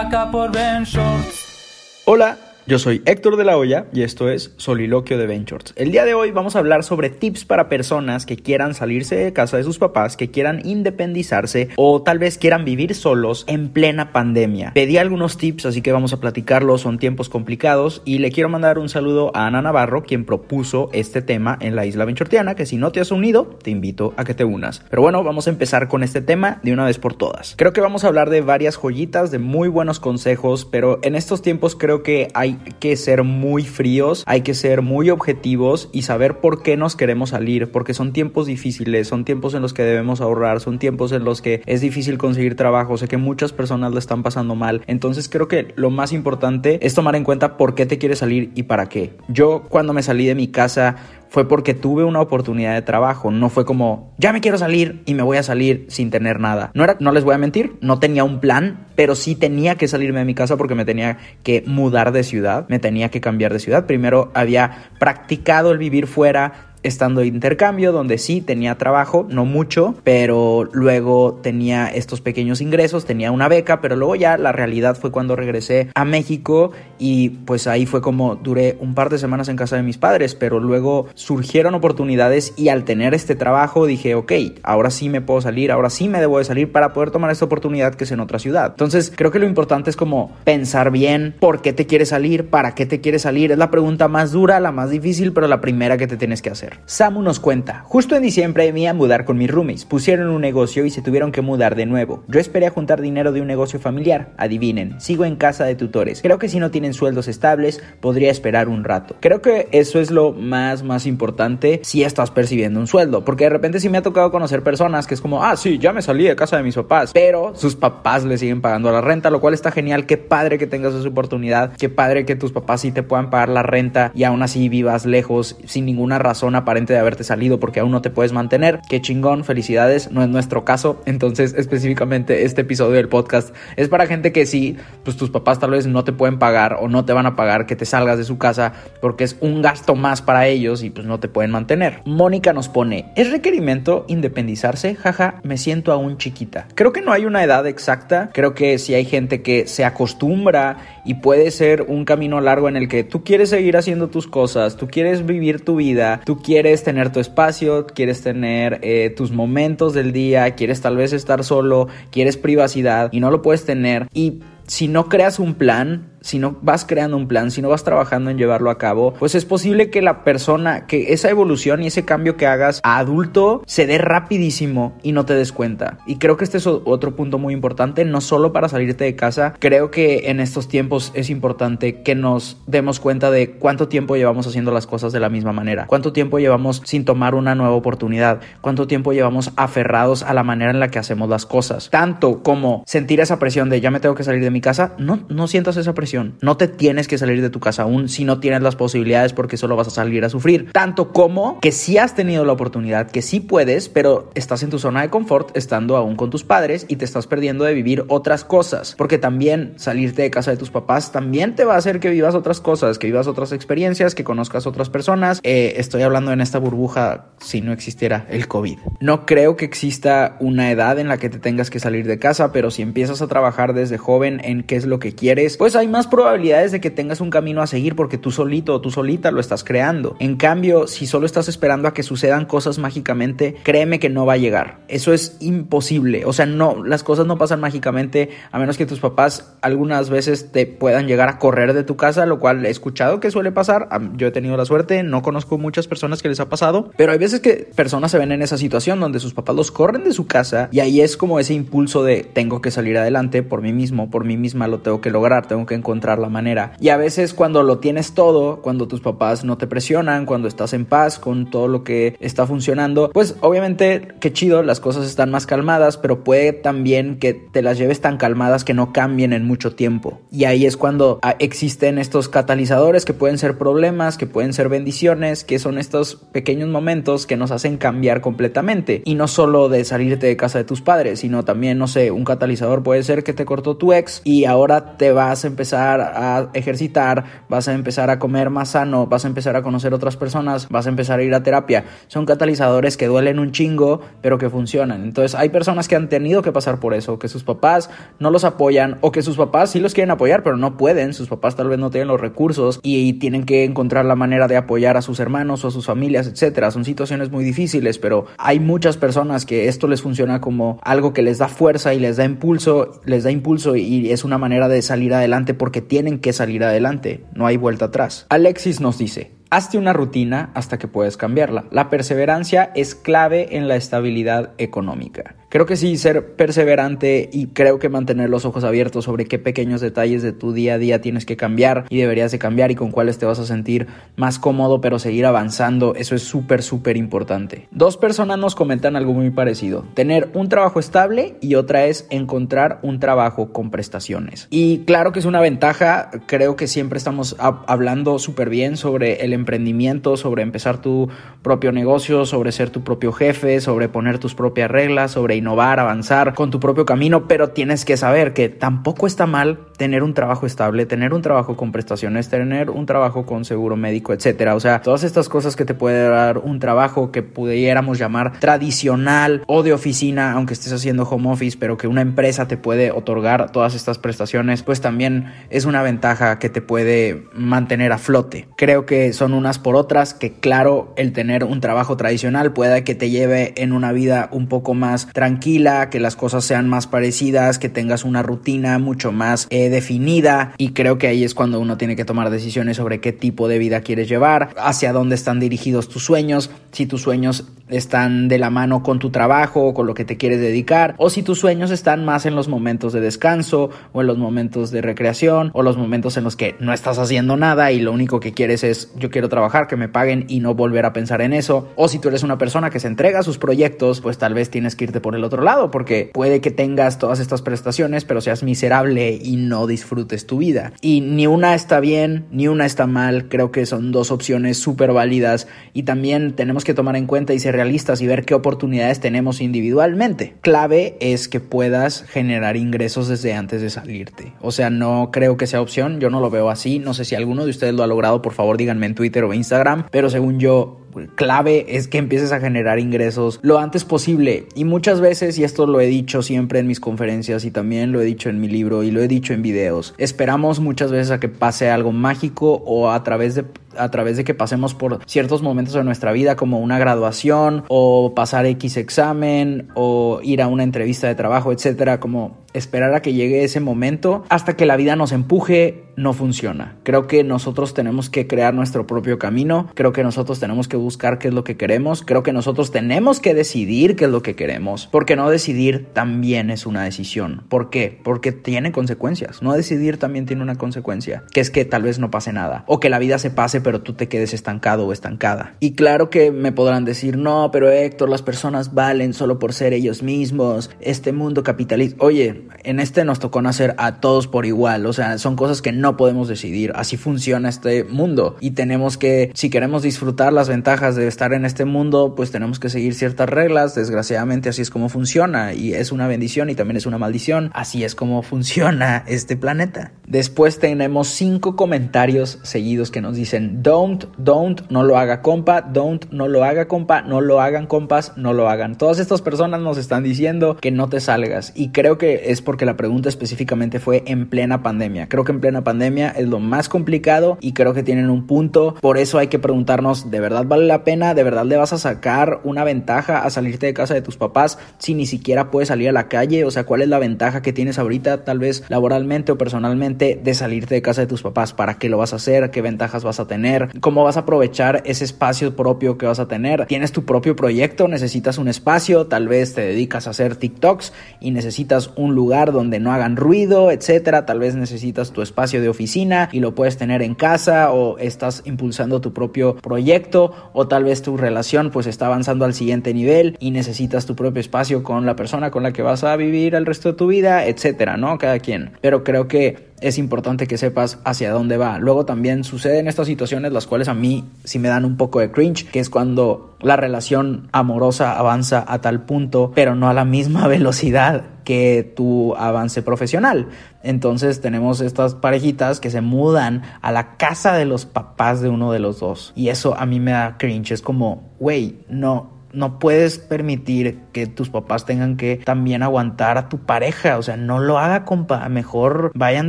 acá por Ben Shorts. Hola, yo soy Héctor de la Hoya y esto es Soliloquio de Ventures. El día de hoy vamos a hablar sobre tips para personas que quieran salirse de casa de sus papás, que quieran independizarse o tal vez quieran vivir solos en plena pandemia. Pedí algunos tips, así que vamos a platicarlos, son tiempos complicados y le quiero mandar un saludo a Ana Navarro, quien propuso este tema en la isla Venturtiana, que si no te has unido, te invito a que te unas. Pero bueno, vamos a empezar con este tema de una vez por todas. Creo que vamos a hablar de varias joyitas, de muy buenos consejos, pero en estos tiempos creo que hay que ser muy fríos, hay que ser muy objetivos y saber por qué nos queremos salir, porque son tiempos difíciles, son tiempos en los que debemos ahorrar, son tiempos en los que es difícil conseguir trabajo, sé que muchas personas lo están pasando mal, entonces creo que lo más importante es tomar en cuenta por qué te quieres salir y para qué. Yo cuando me salí de mi casa fue porque tuve una oportunidad de trabajo, no fue como, ya me quiero salir y me voy a salir sin tener nada. No era, no les voy a mentir, no tenía un plan, pero sí tenía que salirme de mi casa porque me tenía que mudar de ciudad, me tenía que cambiar de ciudad. Primero había practicado el vivir fuera, estando de intercambio, donde sí tenía trabajo, no mucho, pero luego tenía estos pequeños ingresos, tenía una beca, pero luego ya la realidad fue cuando regresé a México y pues ahí fue como duré un par de semanas en casa de mis padres, pero luego surgieron oportunidades y al tener este trabajo dije, ok, ahora sí me puedo salir, ahora sí me debo de salir para poder tomar esta oportunidad que es en otra ciudad. Entonces creo que lo importante es como pensar bien por qué te quieres salir, para qué te quieres salir, es la pregunta más dura, la más difícil, pero la primera que te tienes que hacer. Samu nos cuenta, justo en diciembre me iba a mudar con mis roomies, pusieron un negocio y se tuvieron que mudar de nuevo. Yo esperé a juntar dinero de un negocio familiar, adivinen, sigo en casa de tutores. Creo que si no tienen sueldos estables, podría esperar un rato. Creo que eso es lo más, más importante si estás percibiendo un sueldo, porque de repente sí me ha tocado conocer personas que es como, ah, sí, ya me salí de casa de mis papás, pero sus papás le siguen pagando la renta, lo cual está genial, qué padre que tengas esa oportunidad, qué padre que tus papás sí te puedan pagar la renta y aún así vivas lejos sin ninguna razón aparente de haberte salido porque aún no te puedes mantener. Qué chingón, felicidades, no es nuestro caso. Entonces, específicamente este episodio del podcast es para gente que sí, pues tus papás tal vez no te pueden pagar o no te van a pagar que te salgas de su casa porque es un gasto más para ellos y pues no te pueden mantener. Mónica nos pone, ¿es requerimiento independizarse? Jaja, me siento aún chiquita. Creo que no hay una edad exacta, creo que si hay gente que se acostumbra y puede ser un camino largo en el que tú quieres seguir haciendo tus cosas, tú quieres vivir tu vida, tú quieres tener tu espacio, quieres tener eh, tus momentos del día, quieres tal vez estar solo, quieres privacidad y no lo puedes tener. Y si no creas un plan, si no vas creando un plan, si no vas trabajando en llevarlo a cabo, pues es posible que la persona, que esa evolución y ese cambio que hagas a adulto se dé rapidísimo y no te des cuenta. Y creo que este es otro punto muy importante, no solo para salirte de casa, creo que en estos tiempos es importante que nos demos cuenta de cuánto tiempo llevamos haciendo las cosas de la misma manera, cuánto tiempo llevamos sin tomar una nueva oportunidad, cuánto tiempo llevamos aferrados a la manera en la que hacemos las cosas, tanto como sentir esa presión de ya me tengo que salir de mi casa, no, no sientas esa presión, no te tienes que salir de tu casa aún si no tienes las posibilidades porque solo vas a salir a sufrir, tanto como que si has tenido la oportunidad, que sí puedes, pero estás en tu zona de confort estando aún con tus padres y te estás perdiendo de vivir otras cosas, porque también salirte de casa de tus papás también te va a hacer que vivas otras cosas, que vivas otras experiencias, que conozcas otras personas. Eh, estoy hablando en esta burbuja si no existiera el COVID. No creo que exista una edad en la que te tengas que salir de casa, pero si empiezas a trabajar desde joven en qué es lo que quieres, pues hay más probabilidades de que tengas un camino a seguir porque tú solito o tú solita lo estás creando. En cambio, si solo estás esperando a que sucedan cosas mágicamente, créeme que no va a llegar. Eso es imposible. O sea, no, las cosas no pasan mágicamente a menos que tus papás algunas veces te puedan llegar a correr de tu casa, lo cual he escuchado que suele pasar. Yo he tenido la suerte, no conozco muchas personas que les ha pasado, pero hay veces que personas se ven en esa situación donde sus papás los corren de su casa y ahí es como ese impulso de tengo que salir adelante por mí mismo, por mí misma lo tengo que lograr, tengo que encontrar la manera. Y a veces cuando lo tienes todo, cuando tus papás no te presionan, cuando estás en paz con todo lo que está funcionando, pues obviamente qué chido, las cosas están más calmadas, pero puede también que te las lleves tan calmadas que no cambien en mucho tiempo. Y ahí es cuando ah, existen estos catalizadores que pueden ser problemas, que pueden ser bendiciones, que son estos pequeños momentos que nos hacen cambiar completamente. Y no solo de salirte de casa de tus padres, sino también, no sé, un catalizador puede ser que te cortó tu ex y ahora te vas a empezar a ejercitar, vas a empezar a comer más sano, vas a empezar a conocer otras personas, vas a empezar a ir a terapia. Son catalizadores que duelen un chingo, pero que funcionan. Entonces hay personas que han tenido que pasar por eso, que sus papás no los apoyan o que sus papás sí los quieren apoyar, pero no pueden, sus papás tal vez no tienen los recursos y, tienen que encontrar la manera de apoyar a sus hermanos o a sus familias, etcétera. Son situaciones muy difíciles, pero hay muchas personas que esto les funciona como algo que les da fuerza y les da impulso, les da impulso y es una manera de salir adelante porque tienen que salir adelante, no hay vuelta atrás. Alexis nos dice, Hazte una rutina hasta que puedes cambiarla. La perseverancia es clave en la estabilidad económica. Creo que sí, ser perseverante y creo que mantener los ojos abiertos sobre qué pequeños detalles de tu día a día tienes que cambiar y deberías de cambiar y con cuáles te vas a sentir más cómodo, pero seguir avanzando, eso es súper, súper importante. Dos personas nos comentan algo muy parecido. Tener un trabajo estable y otra es encontrar un trabajo con prestaciones. Y claro que es una ventaja, creo que siempre estamos hablando súper bien sobre el emprendimiento, sobre empezar tu propio negocio, sobre ser tu propio jefe, sobre poner tus propias reglas, sobre innovar, avanzar con tu propio camino, pero tienes que saber que tampoco está mal tener un trabajo estable, tener un trabajo con prestaciones, tener un trabajo con seguro médico, etcétera. O sea, todas estas cosas que te puede dar un trabajo que pudiéramos llamar tradicional o de oficina, aunque estés haciendo home office, pero que una empresa te puede otorgar todas estas prestaciones, pues también es una ventaja que te puede mantener a flote. Creo que son unas por otras, que claro, el tener un trabajo tradicional puede que te lleve en una vida un poco más tranquila, que las cosas sean más parecidas, que tengas una rutina mucho más eh, definida y creo que ahí es cuando uno tiene que tomar decisiones sobre qué tipo de vida quieres llevar, hacia dónde están dirigidos tus sueños, si tus sueños están de la mano con tu trabajo o con lo que te quieres dedicar, o si tus sueños están más en los momentos de descanso o en los momentos de recreación o los momentos en los que no estás haciendo nada y lo único que quieres es yo quiero trabajar, que me paguen y no volver a pensar en eso, o si tú eres una persona que se entrega a sus proyectos, pues tal vez tienes que irte por el otro lado, porque puede que tengas todas estas prestaciones, pero seas miserable y no disfrutes tu vida. Y ni una está bien, ni una está mal, creo que son dos opciones súper válidas y también tenemos que tomar en cuenta y ser realistas y ver qué oportunidades tenemos individualmente. Clave es que puedas generar ingresos desde antes de salirte. O sea, no creo que sea opción, yo no lo veo así, no sé si alguno de ustedes lo ha logrado, por favor díganme en Twitter o Instagram, pero según yo clave es que empieces a generar ingresos lo antes posible. Y muchas veces, y esto lo he dicho siempre en mis conferencias y también lo he dicho en mi libro y lo he dicho en videos, esperamos muchas veces a que pase algo mágico o a través de a través de que pasemos por ciertos momentos de nuestra vida como una graduación o pasar X examen o ir a una entrevista de trabajo, etcétera, como esperar a que llegue ese momento hasta que la vida nos empuje no funciona. Creo que nosotros tenemos que crear nuestro propio camino, creo que nosotros tenemos que buscar qué es lo que queremos, creo que nosotros tenemos que decidir qué es lo que queremos, porque no decidir también es una decisión. ¿Por qué? Porque tiene consecuencias. No decidir también tiene una consecuencia, que es que tal vez no pase nada o que la vida se pase pero tú te quedes estancado o estancada. Y claro que me podrán decir, "No, pero Héctor, las personas valen solo por ser ellos mismos. Este mundo capitalista." Oye, en este nos tocó nacer a todos por igual, o sea, son cosas que no podemos decidir, así funciona este mundo y tenemos que, si queremos disfrutar las ventajas de estar en este mundo, pues tenemos que seguir ciertas reglas, desgraciadamente así es como funciona y es una bendición y también es una maldición, así es como funciona este planeta. Después tenemos cinco comentarios seguidos que nos dicen, don't, don't, no lo haga compa, don't, no lo haga compa, no lo hagan compas, no lo hagan. Todas estas personas nos están diciendo que no te salgas y creo que es porque la pregunta específicamente fue en plena pandemia. Creo que en plena pandemia es lo más complicado y creo que tienen un punto. Por eso hay que preguntarnos, ¿de verdad vale la pena? ¿De verdad le vas a sacar una ventaja a salirte de casa de tus papás si ni siquiera puedes salir a la calle? O sea, ¿cuál es la ventaja que tienes ahorita, tal vez laboralmente o personalmente, de salirte de casa de tus papás? ¿Para qué lo vas a hacer? ¿Qué ventajas vas a tener? ¿Cómo vas a aprovechar ese espacio propio que vas a tener? ¿Tienes tu propio proyecto? ¿Necesitas un espacio? Tal vez te dedicas a hacer TikToks y necesitas un lugar donde no hagan ruido, etcétera. Tal vez necesitas tu espacio de oficina y lo puedes tener en casa o estás impulsando tu propio proyecto o tal vez tu relación pues está avanzando al siguiente nivel y necesitas tu propio espacio con la persona con la que vas a vivir el resto de tu vida, etcétera, ¿no? Cada quien. Pero creo que es importante que sepas hacia dónde va. Luego también suceden estas situaciones las cuales a mí sí me dan un poco de cringe, que es cuando la relación amorosa avanza a tal punto, pero no a la misma velocidad que tu avance profesional. Entonces tenemos estas parejitas que se mudan a la casa de los papás de uno de los dos. Y eso a mí me da cringe. Es como, güey, no, no puedes permitir que tus papás tengan que también aguantar a tu pareja. O sea, no lo haga, compa. Mejor vayan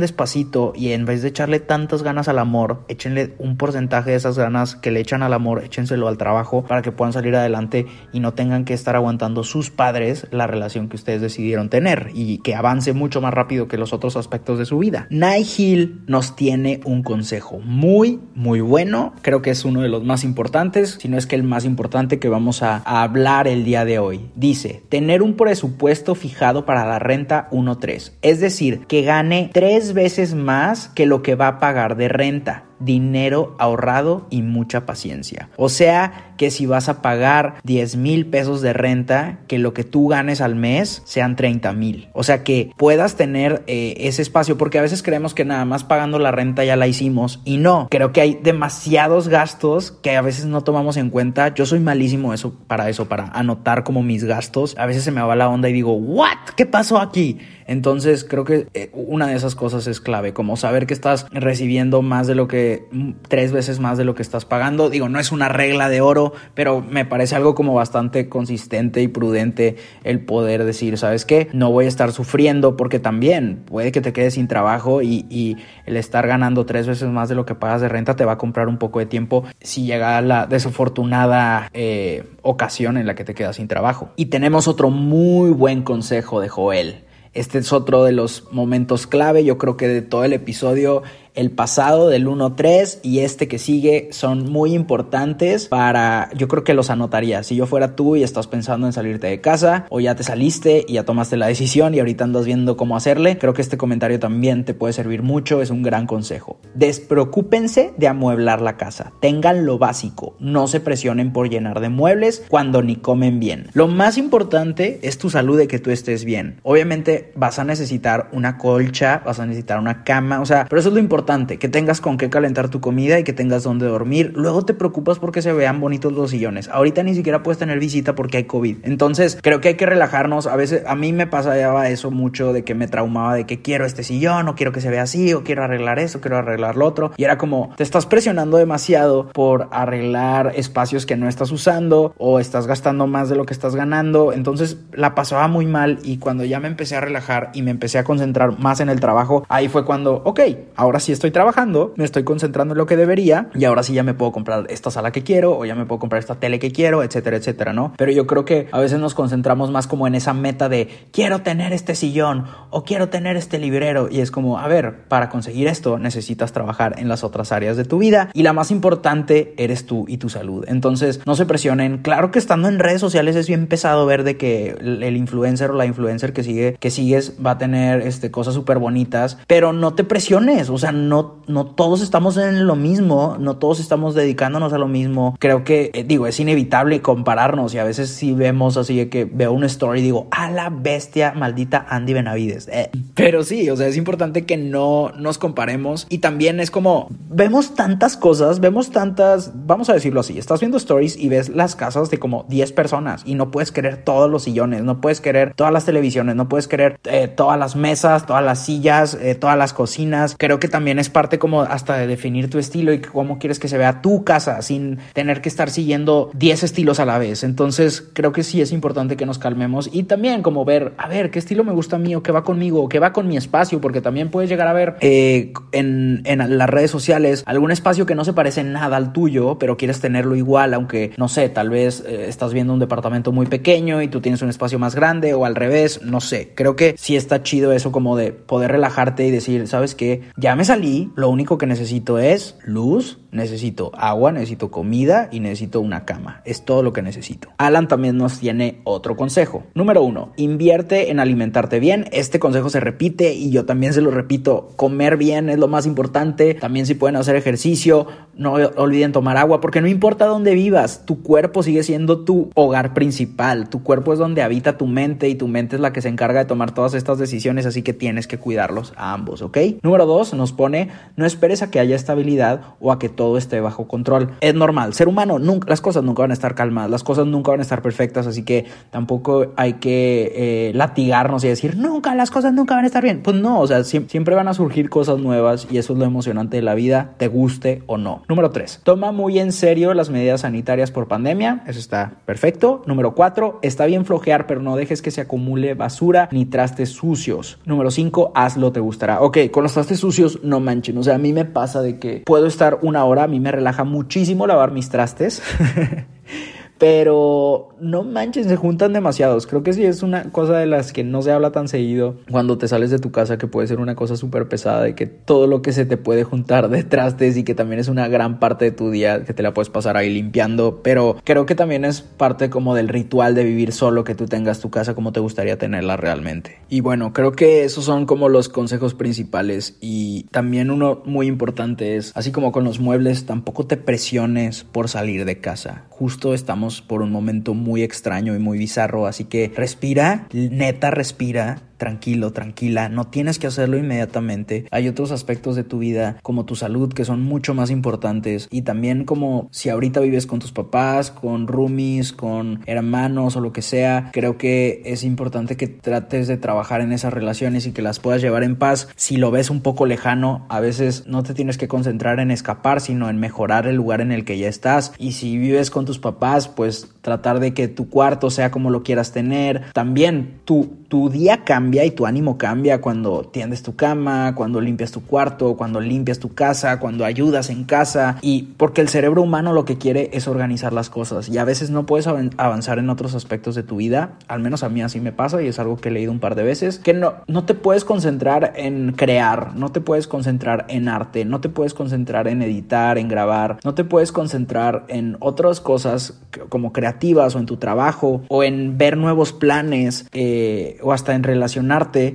despacito y en vez de echarle tantas ganas al amor, échenle un porcentaje de esas ganas que le echan al amor, échenselo al trabajo para que puedan salir adelante y no tengan que estar aguantando sus padres la relación que ustedes decidieron tener y que avance mucho más rápido que los otros aspectos de su vida. Hill nos tiene un consejo muy, muy bueno. Creo que es uno de los más importantes, si no es que el más importante que vamos a hablar el día de hoy. Dice, tener un presupuesto fijado para la renta 1.3, es decir, que gane tres veces más que lo que va a pagar de renta dinero ahorrado y mucha paciencia. O sea que si vas a pagar 10 mil pesos de renta, que lo que tú ganes al mes sean 30 mil. O sea que puedas tener eh, ese espacio, porque a veces creemos que nada más pagando la renta ya la hicimos y no. Creo que hay demasiados gastos que a veces no tomamos en cuenta. Yo soy malísimo eso para eso, para anotar como mis gastos. A veces se me va la onda y digo, ¿what? ¿Qué pasó aquí? Entonces creo que eh, una de esas cosas es clave, como saber que estás recibiendo más de lo que, mm, tres veces más de lo que estás pagando. Digo, no es una regla de oro, pero me parece algo como bastante consistente y prudente el poder decir, ¿sabes qué? No voy a estar sufriendo porque también puede que te quedes sin trabajo y, el estar ganando tres veces más de lo que pagas de renta te va a comprar un poco de tiempo si llega la desafortunada eh, ocasión en la que te quedas sin trabajo. Y tenemos otro muy buen consejo de Joel. Este es otro de los momentos clave, yo creo que de todo el episodio el pasado del 1-3 y este que sigue son muy importantes para, yo creo que los anotaría. Si yo fuera tú y estás pensando en salirte de casa o ya te saliste y ya tomaste la decisión y ahorita andas viendo cómo hacerle, creo que este comentario también te puede servir mucho, es un gran consejo. Despreocúpense de amueblar la casa, tengan lo básico, no se presionen por llenar de muebles cuando ni comen bien. Lo más importante es tu salud de que tú estés bien. Obviamente vas a necesitar una colcha, vas a necesitar una cama, o sea, pero eso es lo importante que tengas con qué calentar tu comida y que tengas donde dormir. Luego te preocupas porque se vean bonitos los sillones. Ahorita ni siquiera puedes tener visita porque hay COVID. Entonces, creo que hay que relajarnos. A veces, a mí me pasaba eso mucho de que me traumaba de que quiero este sillón o quiero que se vea así o quiero arreglar eso, quiero arreglar lo otro. Y era como, te estás presionando demasiado por arreglar espacios que no estás usando o estás gastando más de lo que estás ganando. Entonces, la pasaba muy mal y cuando ya me empecé a relajar y me empecé a concentrar más en el trabajo, ahí fue cuando, ok, ahora sí estoy trabajando, me estoy concentrando en lo que debería y ahora sí ya me puedo comprar esta sala que quiero o ya me puedo comprar esta tele que quiero, etcétera, etcétera, ¿no? Pero yo creo que a veces nos concentramos más como en esa meta de quiero tener este sillón o quiero tener este librero y es como, a ver, para conseguir esto necesitas trabajar en las otras áreas de tu vida y la más importante eres tú y tu salud. Entonces, no se presionen. Claro que estando en redes sociales es bien pesado ver de que el influencer o la influencer que sigue que sigues va a tener este cosas súper bonitas, pero no te presiones, o sea, no, no todos estamos en lo mismo, no todos estamos dedicándonos a lo mismo. Creo que, eh, digo, es inevitable compararnos y a veces si vemos así que veo una story y digo, a la bestia maldita Andy Benavides. Eh. Pero sí, o sea, es importante que no nos comparemos y también es como, vemos tantas cosas, vemos tantas, vamos a decirlo así, estás viendo stories y ves las casas de como 10 personas y no puedes querer todos los sillones, no puedes querer todas las televisiones, no puedes querer eh, todas las mesas, todas las sillas, todas las cocinas. Creo que también también es parte como hasta de definir tu estilo y cómo quieres que se vea tu casa sin tener que estar siguiendo 10 estilos a la vez. Entonces creo que sí es importante que nos calmemos y también como ver, a ver, qué estilo me gusta a mí o qué va conmigo o qué va con mi espacio, porque también puedes llegar a ver eh, en, en las redes sociales algún espacio que no se parece nada al tuyo, pero quieres tenerlo igual, aunque no sé, tal vez eh, estás viendo un departamento muy pequeño y tú tienes un espacio más grande o al revés, no sé. Creo que sí está chido eso como de poder relajarte y decir, ¿sabes qué? Ya me lo único que necesito es luz, necesito agua, necesito comida y necesito una cama. Es todo lo que necesito. Alan también nos tiene otro consejo. Número uno, invierte en alimentarte bien. Este consejo se repite y yo también se lo repito. Comer bien es lo más importante. También si pueden hacer ejercicio, no olviden tomar agua porque no importa dónde vivas, tu cuerpo sigue siendo tu hogar principal. Tu cuerpo es donde habita tu mente y tu mente es la que se encarga de tomar todas estas decisiones, así que tienes que cuidarlos a ambos, ¿ok? Número dos, nos pone, no esperes a que haya estabilidad o a que todo esté bajo control. Es normal, ser humano, nunca, las cosas nunca van a estar calmadas, las cosas nunca van a estar perfectas, así que tampoco hay que eh, latigarnos y decir, nunca, las cosas nunca van a estar bien. Pues no, o sea, siempre van a surgir cosas nuevas y eso es lo emocionante de la vida, te guste o no. Número 3. Toma muy en serio las medidas sanitarias por pandemia. Eso está perfecto. Número 4. Está bien flojear, pero no dejes que se acumule basura ni trastes sucios. Número 5. Hazlo, te gustará. Ok, con los trastes sucios no manchen. O sea, a mí me pasa de que puedo estar una hora, a mí me relaja muchísimo lavar mis trastes. pero no manches, se juntan demasiados. Creo que sí es una cosa de las que no se habla tan seguido cuando te sales de tu casa, que puede ser una cosa súper pesada, de que todo lo que se te puede juntar de trastes y que también es una gran parte de tu día que te la puedes pasar ahí limpiando, pero creo que también es parte como del ritual de vivir solo, que tú tengas tu casa como te gustaría tenerla realmente. Y bueno, creo que esos son como los consejos principales y también uno muy importante es, así como con los muebles, tampoco te presiones por salir de casa. Justo estamos por un momento muy extraño y muy bizarro, así que respira, neta respira, tranquilo, tranquila, no tienes que hacerlo inmediatamente. Hay otros aspectos de tu vida como tu salud que son mucho más importantes y también como si ahorita vives con tus papás, con roomies, con hermanos o lo que sea, creo que es importante que trates de trabajar en esas relaciones y que las puedas llevar en paz. Si lo ves un poco lejano, a veces no te tienes que concentrar en escapar, sino en mejorar el lugar en el que ya estás. Y si vives con tus papás, pues tratar de que tu cuarto sea como lo quieras tener. También tu, tu día cambia y tu ánimo cambia cuando tiendes tu cama, cuando limpias tu cuarto, cuando limpias tu casa, cuando ayudas en casa. Y porque el cerebro humano lo que quiere es organizar las cosas. Y a veces no puedes avanzar en otros aspectos de tu vida, al menos a mí así me pasa y es algo que he leído un par de veces, que no, no te puedes concentrar en crear, no te puedes concentrar en arte, no te puedes concentrar en editar, en grabar, no te puedes concentrar en otras cosas como creativas o en tu trabajo o en ver nuevos planes eh, o hasta en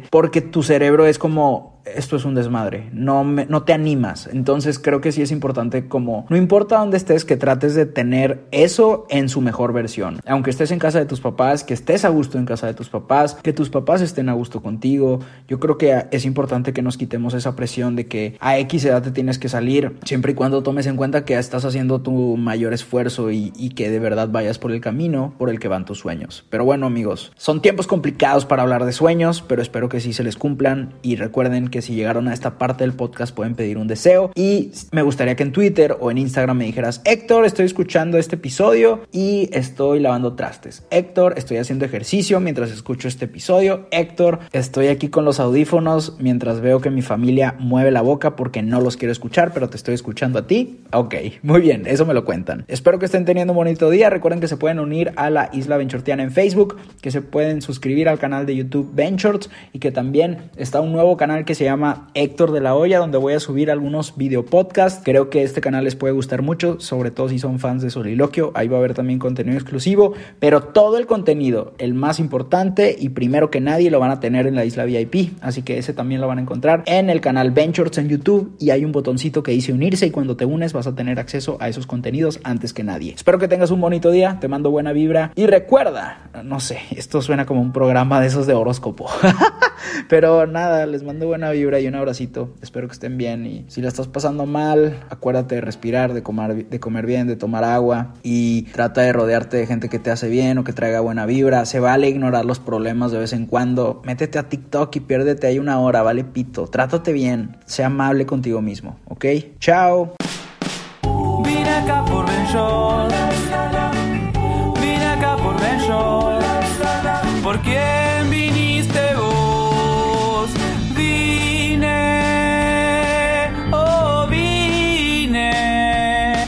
porque tu cerebro es como esto es un desmadre, no, no te animas. Entonces creo que sí es importante como, no importa dónde estés, que trates de tener eso en su mejor versión. Aunque estés en casa de tus papás, que estés a gusto en casa de tus papás, que tus papás estén a gusto contigo. Yo creo que es importante que nos quitemos esa presión de que a X edad te tienes que salir, siempre y cuando tomes en cuenta que estás haciendo tu mayor esfuerzo y, y que de verdad vayas por el camino por el que van tus sueños. Pero bueno amigos, son tiempos complicados para hablar de sueños, pero espero que sí se les cumplan y recuerden que si llegaron a esta parte del podcast pueden pedir un deseo. Y me gustaría que en Twitter o en Instagram me dijeras, Héctor, estoy escuchando este episodio y estoy lavando trastes. Héctor, estoy haciendo ejercicio mientras escucho este episodio. Héctor, estoy aquí con los audífonos mientras veo que mi familia mueve la boca porque no los quiero escuchar, pero te estoy escuchando a ti. Ok, muy bien, eso me lo cuentan. Espero que estén teniendo un bonito día. Recuerden que se pueden unir a la Isla Venturtiana en Facebook, que se pueden suscribir al canal de YouTube Ventures y que también está un nuevo canal que se llama Héctor de la Hoya, donde voy a subir algunos video podcasts. Creo que este canal les puede gustar mucho, sobre todo si son fans de Soliloquio. Ahí va a haber también contenido exclusivo, pero todo el contenido, el más importante y primero que nadie, lo van a tener en la isla VIP. Así que ese también lo van a encontrar en el canal Ventures en YouTube y hay un botoncito que dice unirse y cuando te unes vas a tener acceso a esos contenidos antes que nadie. Espero que tengas un bonito día, te mando buena vibra y recuerda, no sé, esto suena como un programa de esos de horóscopo. Pero nada, les mando buena vibra y un abracito. Espero que estén bien. Y si la estás pasando mal, acuérdate de respirar, de comer, de comer bien, de tomar agua. Y trata de rodearte de gente que te hace bien o que traiga buena vibra. Se vale ignorar los problemas de vez en cuando. Métete a TikTok y piérdete ahí una hora, vale pito. Trátate bien. Sea amable contigo mismo, ¿ok? Chao. Vine acá por Ben. Vine acá por. ¿Por